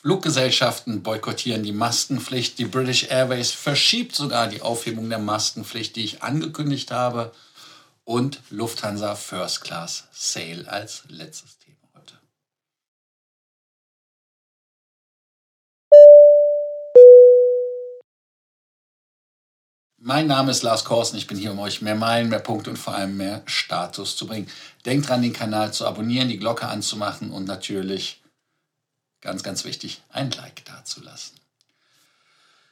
Fluggesellschaften boykottieren die Maskenpflicht. Die British Airways verschiebt sogar die Aufhebung der Maskenpflicht, die ich angekündigt habe. Und Lufthansa First Class Sale als letztes Thema heute. Mein Name ist Lars Korsen. Ich bin hier, um euch mehr Meilen, mehr Punkte und vor allem mehr Status zu bringen. Denkt dran, den Kanal zu abonnieren, die Glocke anzumachen und natürlich ganz, ganz wichtig, ein Like dazulassen.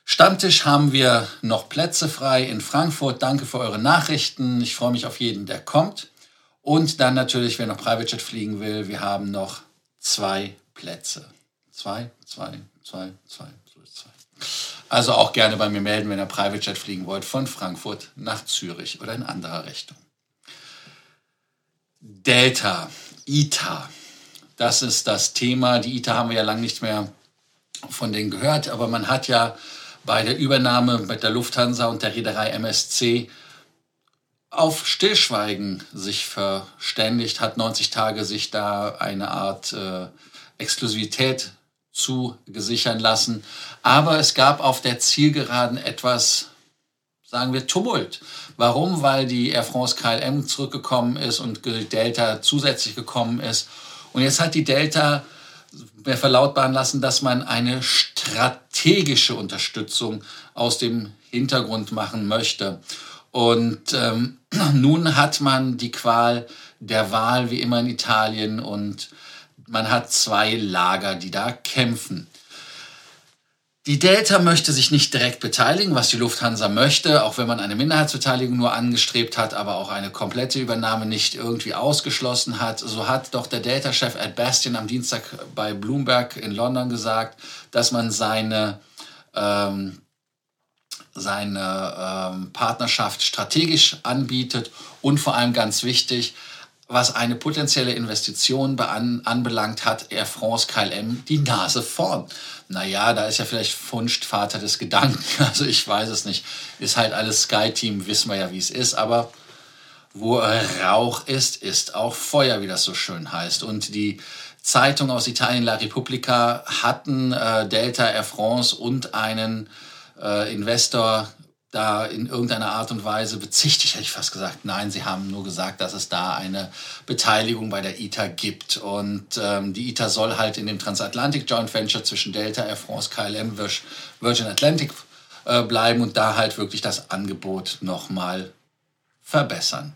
Stammtisch haben wir noch Plätze frei in Frankfurt. Danke für eure Nachrichten. Ich freue mich auf jeden, der kommt. Und dann natürlich, wer noch Private Jet fliegen will, wir haben noch zwei Plätze. Zwei, zwei, zwei, zwei, zwei. Also auch gerne bei mir melden, wenn ihr Private Jet fliegen wollt, von Frankfurt nach Zürich oder in anderer Richtung. Delta, ITA. Das ist das Thema. Die ITA haben wir ja lange nicht mehr von denen gehört, aber man hat ja bei der Übernahme mit der Lufthansa und der Reederei MSC auf Stillschweigen sich verständigt, hat 90 Tage sich da eine Art äh, Exklusivität zu gesichern lassen. Aber es gab auf der Zielgeraden etwas, sagen wir, Tumult. Warum? Weil die Air France KLM zurückgekommen ist und Delta zusätzlich gekommen ist und jetzt hat die Delta verlautbaren lassen, dass man eine strategische Unterstützung aus dem Hintergrund machen möchte. Und ähm, nun hat man die Qual der Wahl, wie immer in Italien, und man hat zwei Lager, die da kämpfen. Die Delta möchte sich nicht direkt beteiligen, was die Lufthansa möchte, auch wenn man eine Minderheitsbeteiligung nur angestrebt hat, aber auch eine komplette Übernahme nicht irgendwie ausgeschlossen hat. So hat doch der Delta-Chef Ed Bastian am Dienstag bei Bloomberg in London gesagt, dass man seine, ähm, seine ähm, Partnerschaft strategisch anbietet und vor allem ganz wichtig, was eine potenzielle Investition an, anbelangt, hat Air France KLM die Nase vorn. Naja, da ist ja vielleicht Funst Vater des Gedanken. Also ich weiß es nicht. Ist halt alles Sky-Team, wissen wir ja, wie es ist. Aber wo Rauch ist, ist auch Feuer, wie das so schön heißt. Und die Zeitung aus Italien, La Repubblica, hatten äh, Delta Air France und einen äh, Investor da in irgendeiner Art und Weise bezichtigt, hätte ich fast gesagt. Nein, sie haben nur gesagt, dass es da eine Beteiligung bei der ITA gibt. Und ähm, die ITA soll halt in dem Transatlantic Joint Venture zwischen Delta, Air France, KLM, Virgin Atlantic äh, bleiben und da halt wirklich das Angebot nochmal verbessern.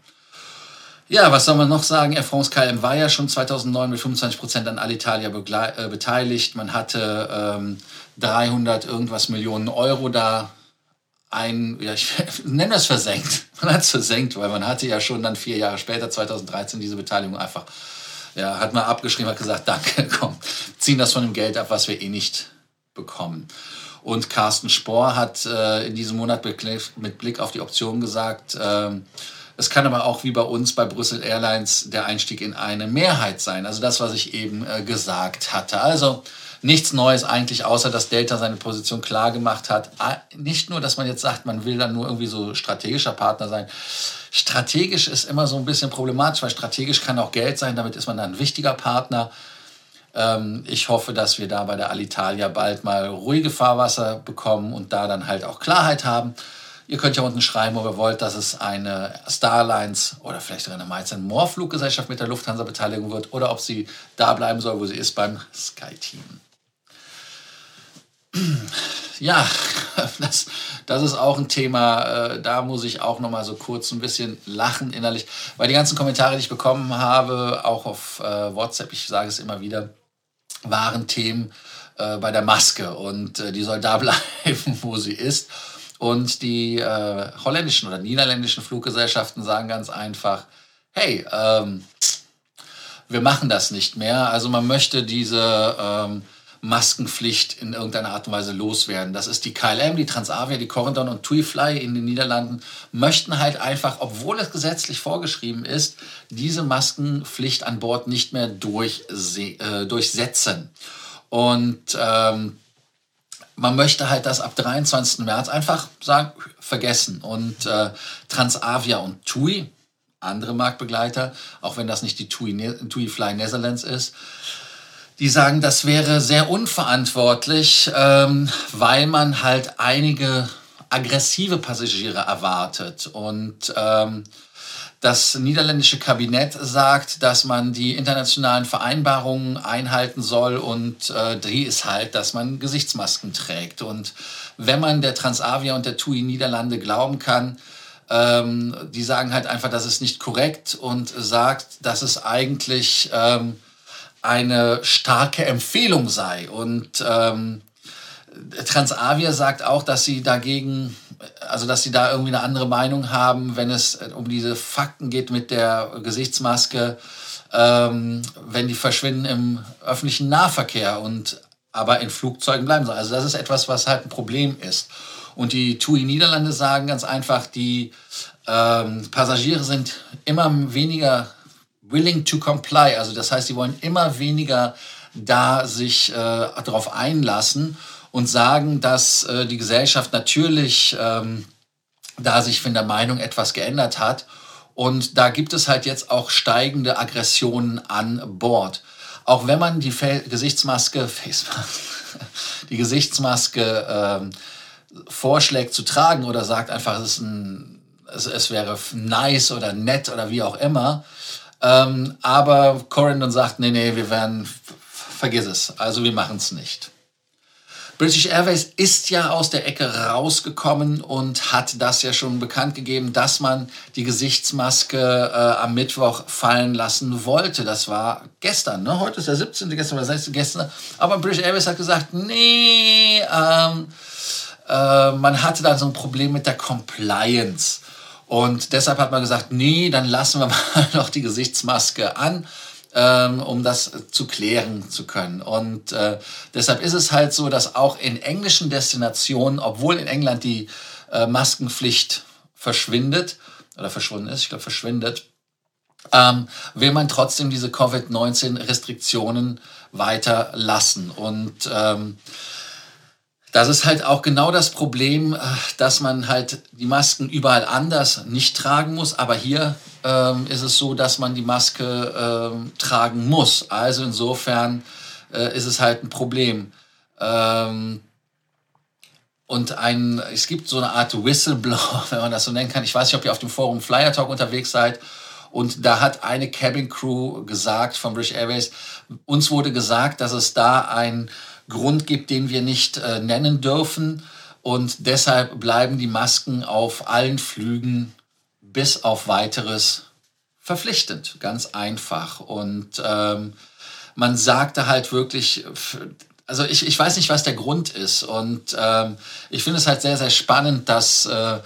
Ja, was soll man noch sagen? Air France KLM war ja schon 2009 mit 25 Prozent an Alitalia äh, beteiligt. Man hatte ähm, 300 irgendwas Millionen Euro da ein, ja, ich nenne das versenkt. Man hat es versenkt, weil man hatte ja schon dann vier Jahre später, 2013, diese Beteiligung einfach, ja, hat man abgeschrieben, hat gesagt, danke, komm, ziehen das von dem Geld ab, was wir eh nicht bekommen. Und Carsten Spohr hat äh, in diesem Monat mit Blick auf die Option gesagt, äh, es kann aber auch wie bei uns bei Brüssel Airlines der Einstieg in eine Mehrheit sein. Also das, was ich eben äh, gesagt hatte. Also nichts Neues eigentlich, außer dass Delta seine Position klar gemacht hat. Ah, nicht nur, dass man jetzt sagt, man will dann nur irgendwie so strategischer Partner sein. Strategisch ist immer so ein bisschen problematisch, weil strategisch kann auch Geld sein, damit ist man dann ein wichtiger Partner. Ähm, ich hoffe, dass wir da bei der Alitalia bald mal ruhige Fahrwasser bekommen und da dann halt auch Klarheit haben. Ihr könnt ja unten schreiben, ob ihr wollt, dass es eine Starlines oder vielleicht sogar eine Miles More Fluggesellschaft mit der Lufthansa Beteiligung wird oder ob sie da bleiben soll, wo sie ist beim Sky Team. Ja, das, das ist auch ein Thema, äh, da muss ich auch noch mal so kurz ein bisschen lachen innerlich, weil die ganzen Kommentare, die ich bekommen habe, auch auf äh, WhatsApp, ich sage es immer wieder, waren Themen äh, bei der Maske und die soll da bleiben, wo sie ist. Und die holländischen oder niederländischen Fluggesellschaften sagen ganz einfach, hey, ähm, wir machen das nicht mehr. Also man möchte diese ähm, Maskenpflicht in irgendeiner Art und Weise loswerden. Das ist die KLM, die Transavia, die Corendon und TuiFly in den Niederlanden möchten halt einfach, obwohl es gesetzlich vorgeschrieben ist, diese Maskenpflicht an Bord nicht mehr äh, durchsetzen. Und ähm, man möchte halt das ab 23. März einfach sagen, vergessen. Und äh, Transavia und TUI, andere Marktbegleiter, auch wenn das nicht die TUI, TUI Fly Netherlands ist, die sagen, das wäre sehr unverantwortlich, ähm, weil man halt einige aggressive Passagiere erwartet. Und ähm, das niederländische Kabinett sagt, dass man die internationalen Vereinbarungen einhalten soll und äh, die ist halt, dass man Gesichtsmasken trägt. Und wenn man der Transavia und der TUI Niederlande glauben kann, ähm, die sagen halt einfach, das ist nicht korrekt und sagt, dass es eigentlich ähm, eine starke Empfehlung sei. Und ähm, Transavia sagt auch, dass sie dagegen, also dass sie da irgendwie eine andere Meinung haben, wenn es um diese Fakten geht mit der Gesichtsmaske, ähm, wenn die verschwinden im öffentlichen Nahverkehr und aber in Flugzeugen bleiben sollen. Also das ist etwas, was halt ein Problem ist. Und die TUI Niederlande sagen ganz einfach, die ähm, Passagiere sind immer weniger willing to comply. Also das heißt, sie wollen immer weniger da sich äh, darauf einlassen und sagen, dass äh, die Gesellschaft natürlich ähm, da sich von der Meinung etwas geändert hat. Und da gibt es halt jetzt auch steigende Aggressionen an Bord. Auch wenn man die Fe Gesichtsmaske, die Gesichtsmaske ähm, vorschlägt zu tragen oder sagt einfach, es, ein, es, es wäre nice oder nett oder wie auch immer, ähm, aber Corendon sagt, nee, nee, wir werden, vergiss es. Also wir machen es nicht. British Airways ist ja aus der Ecke rausgekommen und hat das ja schon bekannt gegeben, dass man die Gesichtsmaske äh, am Mittwoch fallen lassen wollte. Das war gestern, ne? Heute ist der 17. gestern war der 16. gestern. Aber British Airways hat gesagt, nee, ähm, äh, man hatte da so ein Problem mit der Compliance. Und deshalb hat man gesagt, nee, dann lassen wir mal noch die Gesichtsmaske an, ähm, um das zu klären zu können. Und äh, deshalb ist es halt so, dass auch in englischen Destinationen, obwohl in England die äh, Maskenpflicht verschwindet oder verschwunden ist, ich glaube verschwindet, ähm, will man trotzdem diese Covid-19-Restriktionen weiter lassen. Und ähm, das ist halt auch genau das Problem, äh, dass man halt die Masken überall anders nicht tragen muss. Aber hier ähm, ist es so, dass man die Maske ähm, tragen muss. Also insofern äh, ist es halt ein Problem. Ähm, und ein, es gibt so eine Art Whistleblower, wenn man das so nennen kann. Ich weiß nicht, ob ihr auf dem Forum Flyer Talk unterwegs seid. Und da hat eine Cabin Crew gesagt von British Airways, uns wurde gesagt, dass es da ein Grund gibt, den wir nicht äh, nennen dürfen. Und deshalb bleiben die Masken auf allen Flügen bis auf weiteres verpflichtend. Ganz einfach. Und ähm, man sagte halt wirklich, also ich, ich weiß nicht, was der Grund ist. Und ähm, ich finde es halt sehr, sehr spannend, dass äh,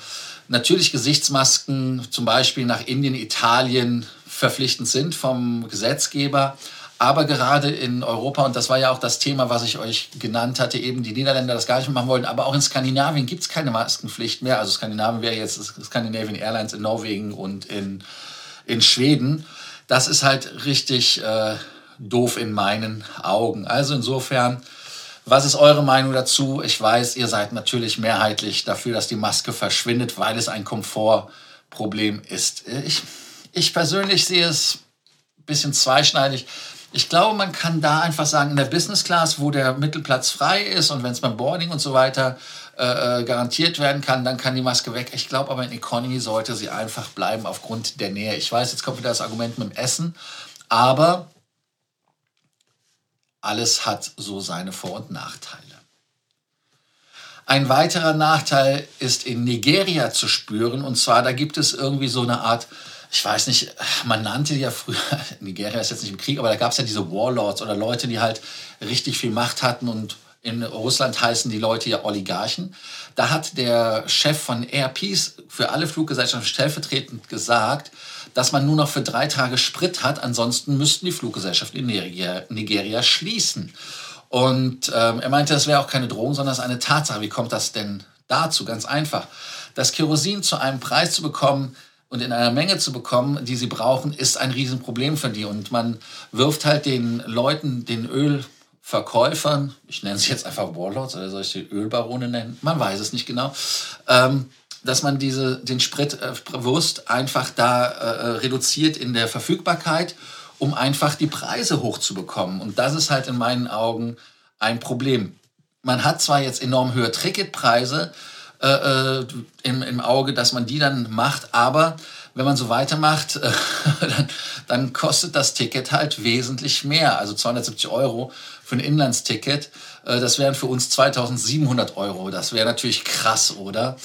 natürlich Gesichtsmasken zum Beispiel nach Indien, Italien verpflichtend sind vom Gesetzgeber. Aber gerade in Europa, und das war ja auch das Thema, was ich euch genannt hatte, eben die Niederländer das gar nicht machen wollten, aber auch in Skandinavien gibt es keine Maskenpflicht mehr. Also Skandinavien wäre jetzt Scandinavian Airlines in Norwegen und in, in Schweden. Das ist halt richtig äh, doof in meinen Augen. Also insofern, was ist eure Meinung dazu? Ich weiß, ihr seid natürlich mehrheitlich dafür, dass die Maske verschwindet, weil es ein Komfortproblem ist. Ich, ich persönlich sehe es ein bisschen zweischneidig. Ich glaube, man kann da einfach sagen, in der Business Class, wo der Mittelplatz frei ist und wenn es beim Boarding und so weiter äh, äh, garantiert werden kann, dann kann die Maske weg. Ich glaube aber in Economy sollte sie einfach bleiben aufgrund der Nähe. Ich weiß, jetzt kommt wieder das Argument mit dem Essen, aber alles hat so seine Vor- und Nachteile. Ein weiterer Nachteil ist in Nigeria zu spüren und zwar da gibt es irgendwie so eine Art ich weiß nicht, man nannte ja früher, Nigeria ist jetzt nicht im Krieg, aber da gab es ja diese Warlords oder Leute, die halt richtig viel Macht hatten und in Russland heißen die Leute ja Oligarchen. Da hat der Chef von Air Peace für alle Fluggesellschaften stellvertretend gesagt, dass man nur noch für drei Tage Sprit hat, ansonsten müssten die Fluggesellschaften in Nigeria, Nigeria schließen. Und ähm, er meinte, das wäre auch keine Drohung, sondern es ist eine Tatsache. Wie kommt das denn dazu? Ganz einfach. Das Kerosin zu einem Preis zu bekommen, und in einer Menge zu bekommen, die sie brauchen, ist ein Riesenproblem für die. Und man wirft halt den Leuten, den Ölverkäufern, ich nenne sie jetzt einfach Warlords oder soll ich die Ölbarone nennen? Man weiß es nicht genau. Ähm, dass man diese, den Sprit äh, bewusst einfach da äh, reduziert in der Verfügbarkeit um einfach die Preise hochzubekommen. Und das ist halt in meinen Augen ein Problem. Man hat zwar jetzt enorm höhere Ticketpreise äh, äh im, im Auge, dass man die dann macht, aber wenn man so weitermacht, äh, dann, dann kostet das Ticket halt wesentlich mehr. Also 270 Euro für ein Inlandsticket. Äh, das wären für uns 2700 Euro. Das wäre natürlich krass, oder?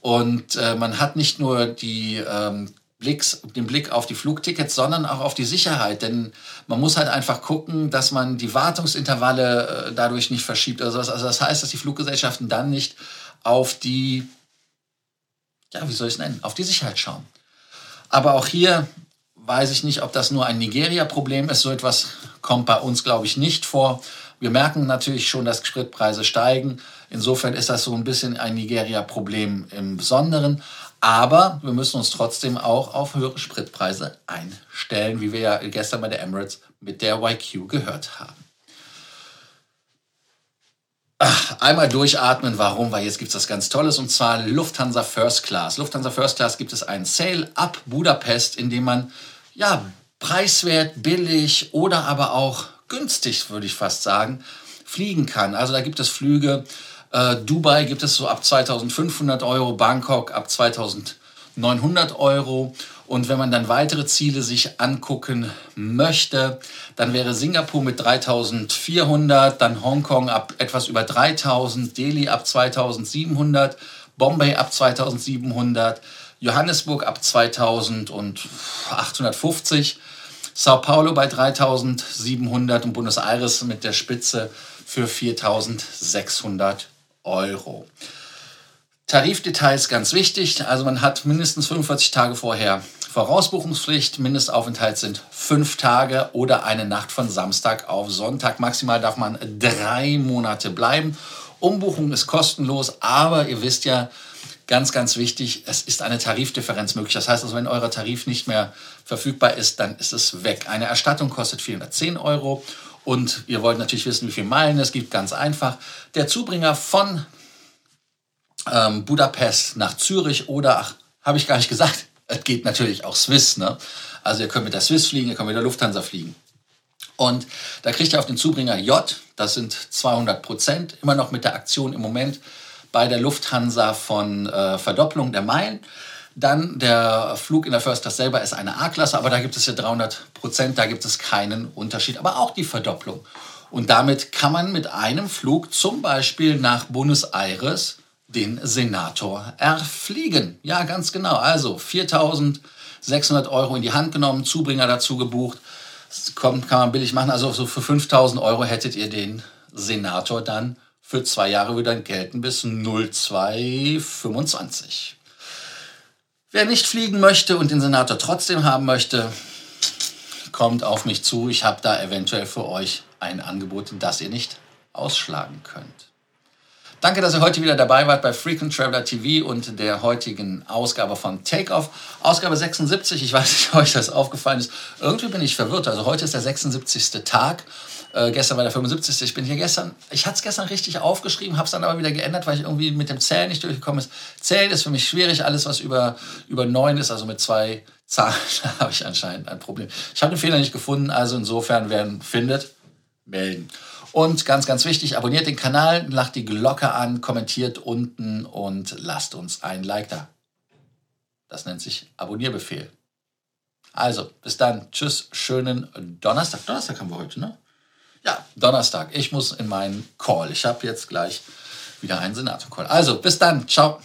Und äh, man hat nicht nur die ähm, Blicks, den Blick auf die Flugtickets, sondern auch auf die Sicherheit. Denn man muss halt einfach gucken, dass man die Wartungsintervalle äh, dadurch nicht verschiebt. Also das, also das heißt, dass die Fluggesellschaften dann nicht auf die, ja, wie soll ich es nennen, auf die Sicherheit schauen. Aber auch hier weiß ich nicht, ob das nur ein Nigeria-Problem ist. So etwas kommt bei uns, glaube ich, nicht vor. Wir merken natürlich schon, dass Spritpreise steigen. Insofern ist das so ein bisschen ein Nigeria-Problem im Besonderen. Aber wir müssen uns trotzdem auch auf höhere Spritpreise einstellen, wie wir ja gestern bei der Emirates mit der YQ gehört haben. Ach, einmal durchatmen, warum? Weil jetzt gibt es das ganz Tolles und zwar Lufthansa First Class. Lufthansa First Class gibt es einen Sale ab Budapest, in dem man ja preiswert, billig oder aber auch günstig, würde ich fast sagen, fliegen kann. Also da gibt es Flüge. Äh, Dubai gibt es so ab 2500 Euro, Bangkok ab 2900 Euro. Und wenn man dann weitere Ziele sich angucken möchte, dann wäre Singapur mit 3400, dann Hongkong ab etwas über 3000, Delhi ab 2700, Bombay ab 2700, Johannesburg ab 2850, Sao Paulo bei 3700 und Buenos Aires mit der Spitze für 4600 Euro. Tarifdetails ganz wichtig. Also man hat mindestens 45 Tage vorher Vorausbuchungspflicht. Mindestaufenthalt sind fünf Tage oder eine Nacht von Samstag auf Sonntag. Maximal darf man drei Monate bleiben. Umbuchung ist kostenlos, aber ihr wisst ja, ganz, ganz wichtig, es ist eine Tarifdifferenz möglich. Das heißt also, wenn euer Tarif nicht mehr verfügbar ist, dann ist es weg. Eine Erstattung kostet 410 Euro und ihr wollt natürlich wissen, wie viele Meilen es gibt. Ganz einfach. Der Zubringer von ähm, Budapest nach Zürich oder, ach, habe ich gar nicht gesagt, es geht natürlich auch Swiss. Ne? Also ihr könnt mit der Swiss fliegen, ihr könnt mit der Lufthansa fliegen. Und da kriegt ihr auf den Zubringer J, das sind 200 Prozent, immer noch mit der Aktion im Moment bei der Lufthansa von äh, Verdopplung der Meilen. Dann der Flug in der First Class selber ist eine A-Klasse, aber da gibt es ja 300 Prozent, da gibt es keinen Unterschied, aber auch die Verdopplung. Und damit kann man mit einem Flug zum Beispiel nach Buenos Aires den Senator erfliegen. Ja, ganz genau. Also 4600 Euro in die Hand genommen, Zubringer dazu gebucht. Das kommt, kann man billig machen. Also so für 5000 Euro hättet ihr den Senator dann für zwei Jahre wieder gelten bis 0225. Wer nicht fliegen möchte und den Senator trotzdem haben möchte, kommt auf mich zu. Ich habe da eventuell für euch ein Angebot, das ihr nicht ausschlagen könnt. Danke, dass ihr heute wieder dabei wart bei Frequent Traveler TV und der heutigen Ausgabe von Takeoff. Ausgabe 76, ich weiß nicht, ob euch das aufgefallen ist. Irgendwie bin ich verwirrt. Also heute ist der 76. Tag. Äh, gestern war der 75. Ich bin hier gestern, ich hatte es gestern richtig aufgeschrieben, habe es dann aber wieder geändert, weil ich irgendwie mit dem Zählen nicht durchgekommen ist. Zählen ist für mich schwierig. Alles, was über, über 9 ist, also mit zwei Zahlen, habe ich anscheinend ein Problem. Ich habe den Fehler nicht gefunden, also insofern, wer ihn findet, melden. Und ganz, ganz wichtig, abonniert den Kanal, lacht die Glocke an, kommentiert unten und lasst uns ein Like da. Das nennt sich Abonnierbefehl. Also, bis dann. Tschüss, schönen Donnerstag. Donnerstag haben wir heute, ne? Ja, Donnerstag. Ich muss in meinen Call. Ich habe jetzt gleich wieder einen Senator-Call. Also, bis dann. Ciao.